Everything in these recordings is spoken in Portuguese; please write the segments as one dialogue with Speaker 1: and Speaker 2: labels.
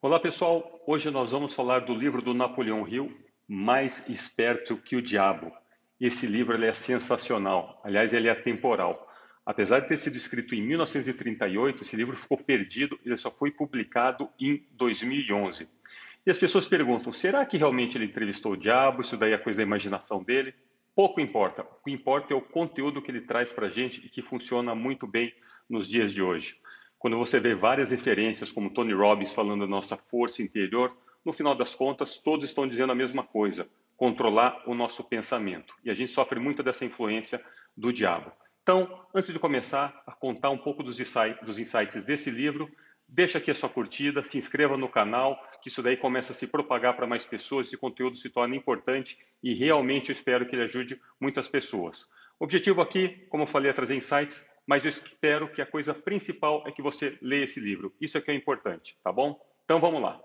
Speaker 1: Olá pessoal, hoje nós vamos falar do livro do Napoleão Hill, Mais Esperto que o Diabo. Esse livro é sensacional, aliás, ele é temporal. Apesar de ter sido escrito em 1938, esse livro ficou perdido, ele só foi publicado em 2011. E as pessoas perguntam: será que realmente ele entrevistou o diabo? Isso daí é coisa da imaginação dele? Pouco importa. O que importa é o conteúdo que ele traz para a gente e que funciona muito bem nos dias de hoje. Quando você vê várias referências, como Tony Robbins falando da nossa força interior, no final das contas, todos estão dizendo a mesma coisa: controlar o nosso pensamento. E a gente sofre muito dessa influência do diabo. Então, antes de começar a contar um pouco dos insights, desse livro, deixa aqui a sua curtida, se inscreva no canal, que isso daí começa a se propagar para mais pessoas, esse conteúdo se torna importante e realmente eu espero que ele ajude muitas pessoas. O objetivo aqui, como eu falei, é trazer insights mas eu espero que a coisa principal é que você leia esse livro. Isso é que é importante, tá bom? Então vamos lá.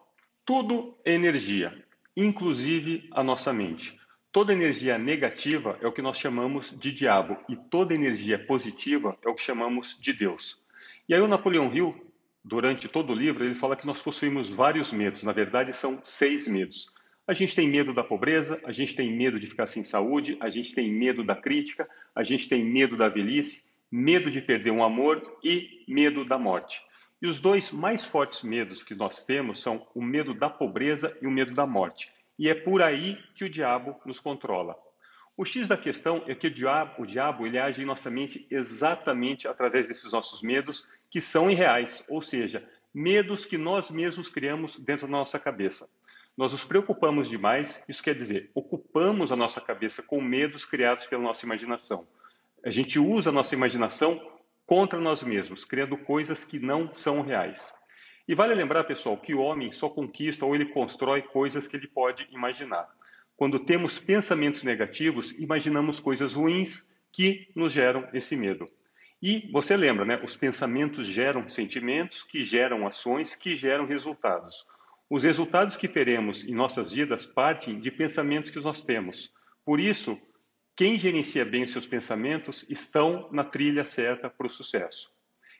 Speaker 1: Tudo é energia, inclusive a nossa mente. Toda energia negativa é o que nós chamamos de diabo e toda energia positiva é o que chamamos de Deus. E aí o Napoleão Hill, durante todo o livro, ele fala que nós possuímos vários medos. Na verdade, são seis medos. A gente tem medo da pobreza, a gente tem medo de ficar sem saúde, a gente tem medo da crítica, a gente tem medo da velhice, medo de perder um amor e medo da morte. E os dois mais fortes medos que nós temos são o medo da pobreza e o medo da morte. E é por aí que o diabo nos controla. O X da questão é que o diabo, o diabo ele age em nossa mente exatamente através desses nossos medos que são irreais, ou seja, medos que nós mesmos criamos dentro da nossa cabeça. Nós nos preocupamos demais, isso quer dizer, ocupamos a nossa cabeça com medos criados pela nossa imaginação. A gente usa a nossa imaginação contra nós mesmos, criando coisas que não são reais. E vale lembrar, pessoal, que o homem só conquista ou ele constrói coisas que ele pode imaginar. Quando temos pensamentos negativos, imaginamos coisas ruins que nos geram esse medo. E você lembra, né? Os pensamentos geram sentimentos, que geram ações, que geram resultados. Os resultados que teremos em nossas vidas partem de pensamentos que nós temos. Por isso, quem gerencia bem seus pensamentos estão na trilha certa para o sucesso.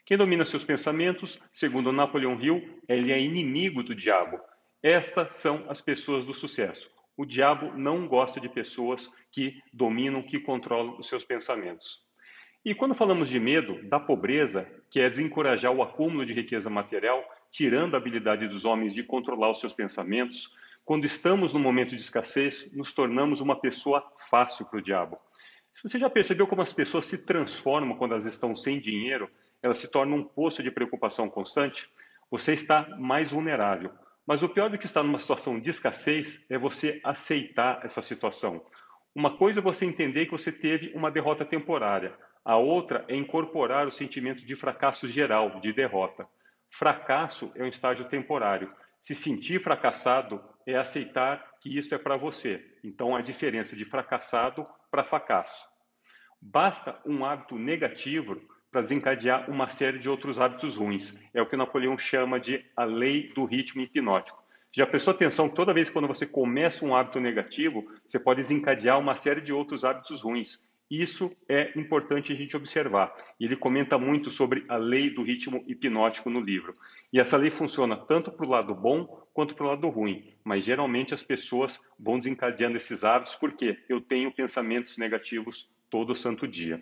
Speaker 1: Quem domina seus pensamentos, segundo Napoleão Hill, ele é inimigo do diabo. Estas são as pessoas do sucesso. O diabo não gosta de pessoas que dominam, que controlam os seus pensamentos. E quando falamos de medo, da pobreza, que é desencorajar o acúmulo de riqueza material, tirando a habilidade dos homens de controlar os seus pensamentos, quando estamos no momento de escassez, nos tornamos uma pessoa fácil para o diabo. Você já percebeu como as pessoas se transformam quando elas estão sem dinheiro? Elas se tornam um poço de preocupação constante? Você está mais vulnerável. Mas o pior do que estar numa situação de escassez é você aceitar essa situação. Uma coisa é você entender que você teve uma derrota temporária. A outra é incorporar o sentimento de fracasso geral, de derrota. Fracasso é um estágio temporário. Se sentir fracassado é aceitar que isso é para você. Então, a diferença de fracassado para fracasso. Basta um hábito negativo para desencadear uma série de outros hábitos ruins. É o que Napoleão chama de a lei do ritmo hipnótico. Já prestou atenção, toda vez que quando você começa um hábito negativo, você pode desencadear uma série de outros hábitos ruins. Isso é importante a gente observar. Ele comenta muito sobre a lei do ritmo hipnótico no livro. E essa lei funciona tanto para o lado bom quanto para o lado ruim. Mas geralmente as pessoas vão desencadeando esses hábitos porque eu tenho pensamentos negativos todo santo dia.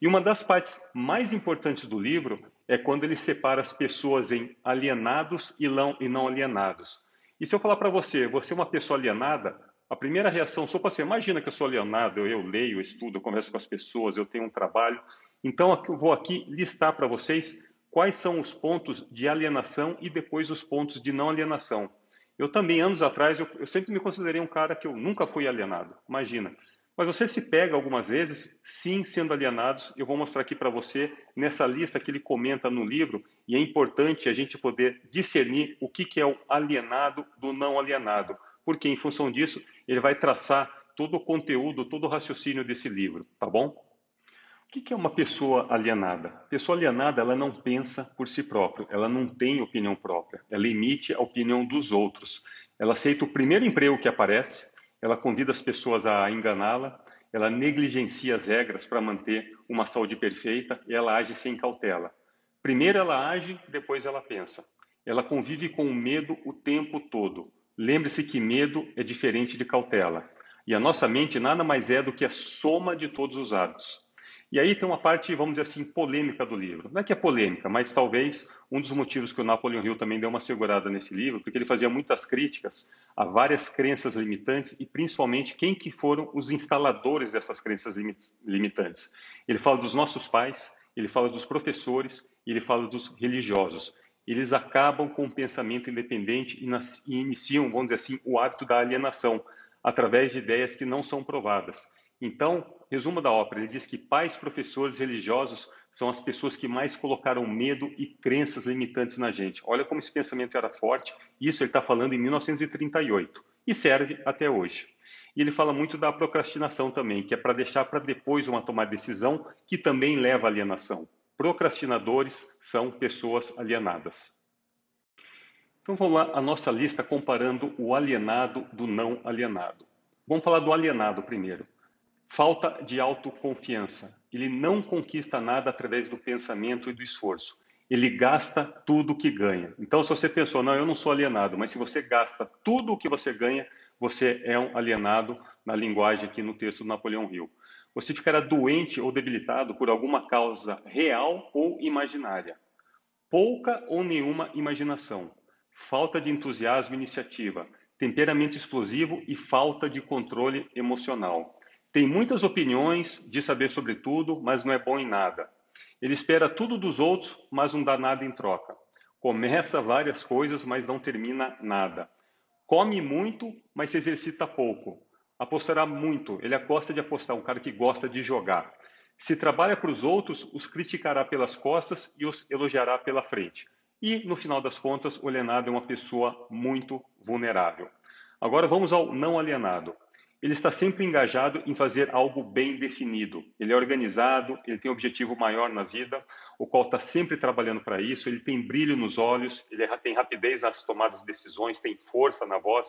Speaker 1: E uma das partes mais importantes do livro é quando ele separa as pessoas em alienados e não alienados. E se eu falar para você, você é uma pessoa alienada, a primeira reação só para você, imagina que eu sou alienado, eu leio, eu estudo, eu converso com as pessoas, eu tenho um trabalho. Então, eu vou aqui listar para vocês quais são os pontos de alienação e depois os pontos de não alienação. Eu também, anos atrás, eu, eu sempre me considerei um cara que eu nunca fui alienado, imagina. Mas você se pega algumas vezes, sim, sendo alienados. Eu vou mostrar aqui para você nessa lista que ele comenta no livro, e é importante a gente poder discernir o que, que é o alienado do não alienado porque em função disso ele vai traçar todo o conteúdo, todo o raciocínio desse livro, tá bom? O que é uma pessoa alienada? Pessoa alienada, ela não pensa por si própria, ela não tem opinião própria, ela emite a opinião dos outros. Ela aceita o primeiro emprego que aparece, ela convida as pessoas a enganá-la, ela negligencia as regras para manter uma saúde perfeita e ela age sem cautela. Primeiro ela age, depois ela pensa. Ela convive com o medo o tempo todo. Lembre-se que medo é diferente de cautela. E a nossa mente nada mais é do que a soma de todos os hábitos. E aí tem uma parte, vamos dizer assim, polêmica do livro. Não é que é polêmica, mas talvez um dos motivos que o Napoleon Hill também deu uma segurada nesse livro, porque ele fazia muitas críticas a várias crenças limitantes e principalmente quem que foram os instaladores dessas crenças limitantes. Ele fala dos nossos pais, ele fala dos professores ele fala dos religiosos. Eles acabam com o pensamento independente e iniciam, vamos dizer assim, o hábito da alienação através de ideias que não são provadas. Então, resumo da ópera, ele diz que pais, professores religiosos são as pessoas que mais colocaram medo e crenças limitantes na gente. Olha como esse pensamento era forte. Isso ele está falando em 1938 e serve até hoje. E ele fala muito da procrastinação também, que é para deixar para depois uma tomada de decisão que também leva à alienação. Procrastinadores são pessoas alienadas. Então vamos lá, a nossa lista comparando o alienado do não alienado. Vamos falar do alienado primeiro. Falta de autoconfiança. Ele não conquista nada através do pensamento e do esforço. Ele gasta tudo que ganha. Então, se você pensou, não, eu não sou alienado, mas se você gasta tudo o que você ganha, você é um alienado na linguagem aqui no texto do Napoleão Hill. Você ficará doente ou debilitado por alguma causa real ou imaginária. Pouca ou nenhuma imaginação. Falta de entusiasmo e iniciativa. Temperamento explosivo e falta de controle emocional tem muitas opiniões de saber sobre tudo, mas não é bom em nada. Ele espera tudo dos outros, mas não dá nada em troca. Começa várias coisas, mas não termina nada. Come muito, mas se exercita pouco. Apostará muito. Ele gosta de apostar, um cara que gosta de jogar. Se trabalha para os outros, os criticará pelas costas e os elogiará pela frente. E, no final das contas, o alienado é uma pessoa muito vulnerável. Agora vamos ao não alienado ele está sempre engajado em fazer algo bem definido. Ele é organizado, ele tem um objetivo maior na vida, o qual está sempre trabalhando para isso. Ele tem brilho nos olhos, ele tem rapidez nas tomadas de decisões, tem força na voz,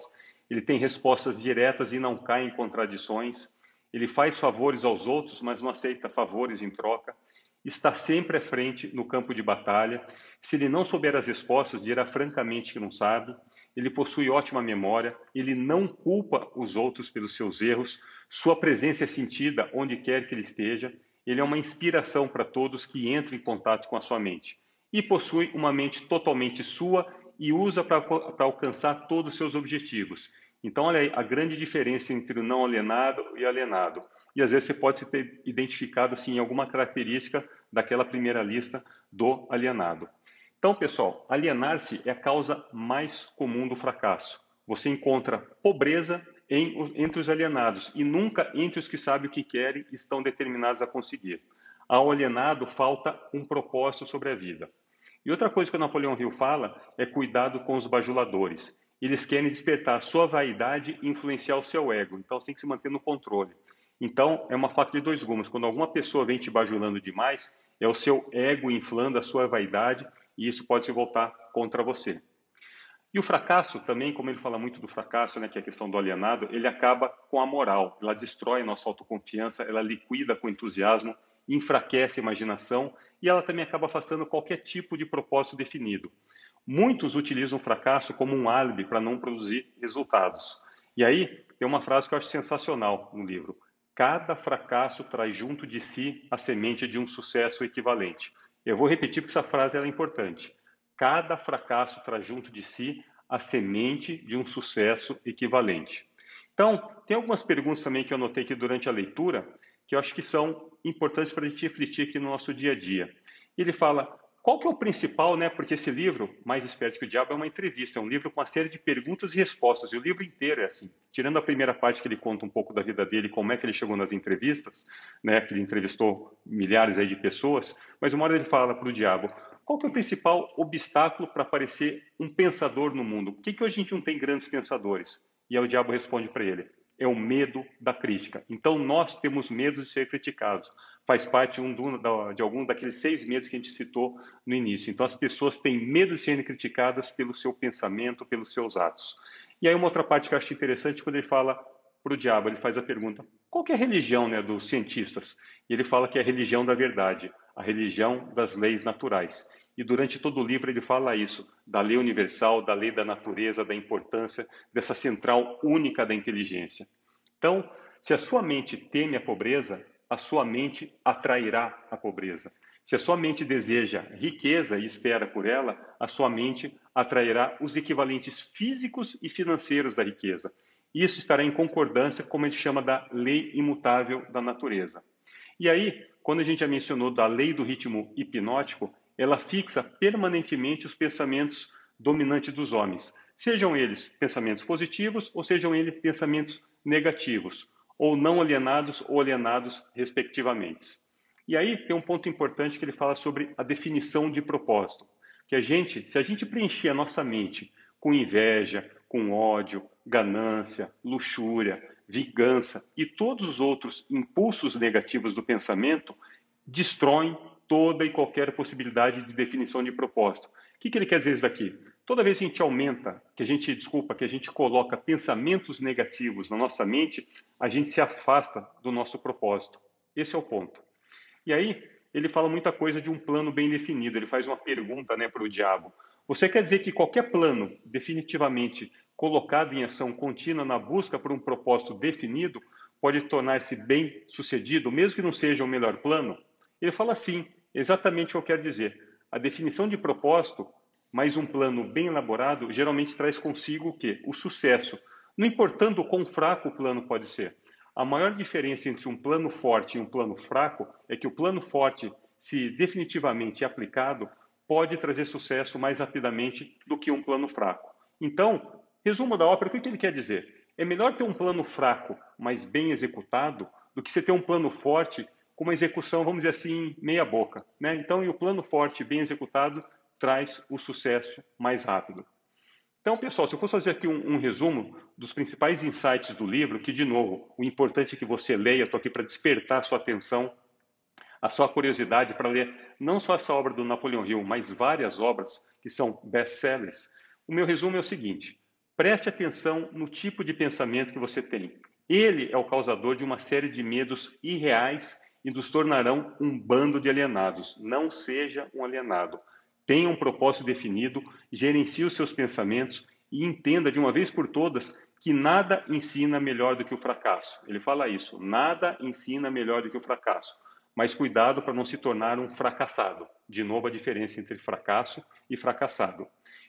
Speaker 1: ele tem respostas diretas e não cai em contradições. Ele faz favores aos outros, mas não aceita favores em troca. Está sempre à frente no campo de batalha. Se ele não souber as respostas, dirá francamente que não sabe ele possui ótima memória, ele não culpa os outros pelos seus erros, sua presença é sentida onde quer que ele esteja, ele é uma inspiração para todos que entram em contato com a sua mente. E possui uma mente totalmente sua e usa para alcançar todos os seus objetivos. Então, olha aí a grande diferença entre o não alienado e alienado. E às vezes você pode se ter identificado assim, em alguma característica daquela primeira lista do alienado. Então, pessoal, alienar-se é a causa mais comum do fracasso. Você encontra pobreza em, entre os alienados e nunca entre os que sabem o que querem e estão determinados a conseguir. Ao alienado falta um propósito sobre a vida. E outra coisa que o Napoleão Hill fala é cuidado com os bajuladores. Eles querem despertar a sua vaidade e influenciar o seu ego. Então, você tem que se manter no controle. Então, é uma faca de dois gumes. Quando alguma pessoa vem te bajulando demais, é o seu ego inflando a sua vaidade e isso pode se voltar contra você. E o fracasso também, como ele fala muito do fracasso, né, que é a questão do alienado, ele acaba com a moral, ela destrói nossa autoconfiança, ela liquida com entusiasmo, enfraquece a imaginação e ela também acaba afastando qualquer tipo de propósito definido. Muitos utilizam o fracasso como um álibi para não produzir resultados. E aí tem uma frase que eu acho sensacional no livro. Cada fracasso traz junto de si a semente de um sucesso equivalente. Eu vou repetir porque essa frase é importante. Cada fracasso traz junto de si a semente de um sucesso equivalente. Então, tem algumas perguntas também que eu anotei aqui durante a leitura que eu acho que são importantes para a gente refletir aqui no nosso dia a dia. Ele fala: qual que é o principal, né? Porque esse livro, Mais Esperto que o Diabo, é uma entrevista, é um livro com uma série de perguntas e respostas, e o livro inteiro é assim. Tirando a primeira parte que ele conta um pouco da vida dele, como é que ele chegou nas entrevistas, né? Que ele entrevistou milhares aí de pessoas, mas uma hora ele fala para o diabo, qual que é o principal obstáculo para aparecer um pensador no mundo? Por que, que hoje a gente não tem grandes pensadores? E aí o diabo responde para ele, é o medo da crítica. Então nós temos medo de ser criticados faz parte um de algum daqueles seis medos que a gente citou no início. Então, as pessoas têm medo de serem criticadas pelo seu pensamento, pelos seus atos. E aí, uma outra parte que eu acho interessante, quando ele fala para o diabo, ele faz a pergunta: qual é a religião né, dos cientistas? E ele fala que é a religião da verdade, a religião das leis naturais. e durante todo o livro ele fala isso, da lei universal, da lei da natureza, da importância dessa central única da inteligência. Então, se a sua mente teme a pobreza, a sua mente atrairá a pobreza. Se a sua mente deseja riqueza e espera por ela, a sua mente atrairá os equivalentes físicos e financeiros da riqueza. Isso estará em concordância com o a gente chama da lei imutável da natureza. E aí, quando a gente já mencionou da lei do ritmo hipnótico, ela fixa permanentemente os pensamentos dominantes dos homens, sejam eles pensamentos positivos ou sejam eles pensamentos negativos, ou não alienados ou alienados, respectivamente. E aí tem um ponto importante que ele fala sobre a definição de propósito, que a gente, se a gente preencher a nossa mente com inveja, com ódio, ganância, luxúria, vingança e todos os outros impulsos negativos do pensamento, destroem toda e qualquer possibilidade de definição de propósito. O que, que ele quer dizer isso daqui? Toda vez que a gente aumenta, que a gente, desculpa, que a gente coloca pensamentos negativos na nossa mente, a gente se afasta do nosso propósito. Esse é o ponto. E aí, ele fala muita coisa de um plano bem definido. Ele faz uma pergunta né, para o diabo. Você quer dizer que qualquer plano definitivamente colocado em ação contínua na busca por um propósito definido pode tornar-se bem sucedido, mesmo que não seja o melhor plano? Ele fala sim, exatamente o que eu quero dizer. A definição de propósito, mais um plano bem elaborado, geralmente traz consigo o quê? O sucesso. Não importando o quão fraco o plano pode ser. A maior diferença entre um plano forte e um plano fraco é que o plano forte, se definitivamente aplicado, pode trazer sucesso mais rapidamente do que um plano fraco. Então, resumo da ópera, o que ele quer dizer? É melhor ter um plano fraco, mas bem executado, do que você ter um plano forte com uma execução, vamos dizer assim, meia boca. Né? Então, e o plano forte, bem executado, traz o sucesso mais rápido. Então, pessoal, se eu fosse fazer aqui um, um, resumo dos principais insights do livro, que, de novo, o importante é que você leia, estou aqui para despertar a sua atenção, a sua curiosidade para ler não só essa obra do Napoleão Hill, mas várias obras que são best-sellers. O meu resumo é o seguinte: preste atenção no tipo de pensamento que você tem. Ele é o causador de uma série de medos irreais e nos tornarão um bando de alienados. Não seja um alienado. Tenha um propósito definido, gerencie os seus pensamentos e entenda de uma vez por todas que nada ensina melhor do que o fracasso. Ele fala isso: nada ensina melhor do que o fracasso. Mas cuidado para não se tornar um fracassado. De novo, a diferença entre fracasso e fracassado.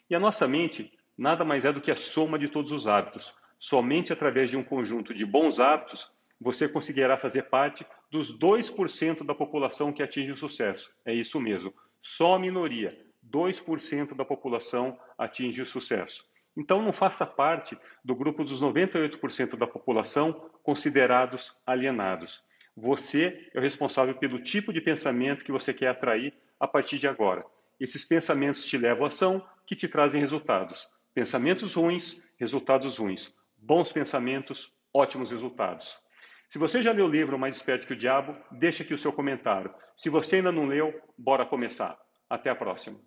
Speaker 1: E a nossa mente nada mais é do que a soma de todos os hábitos. Somente através de um conjunto de bons hábitos você conseguirá fazer parte dos 2% da população que atinge o sucesso. É isso mesmo. Só a minoria 2% da população atinge o sucesso. Então, não faça parte do grupo dos 98% da população considerados alienados. Você é o responsável pelo tipo de pensamento que você quer atrair a partir de agora. Esses pensamentos te levam à ação, que te trazem resultados. Pensamentos ruins, resultados ruins. Bons pensamentos, ótimos resultados. Se você já leu o livro Mais Esperto que o Diabo, deixa aqui o seu comentário. Se você ainda não leu, bora começar. Até a próxima.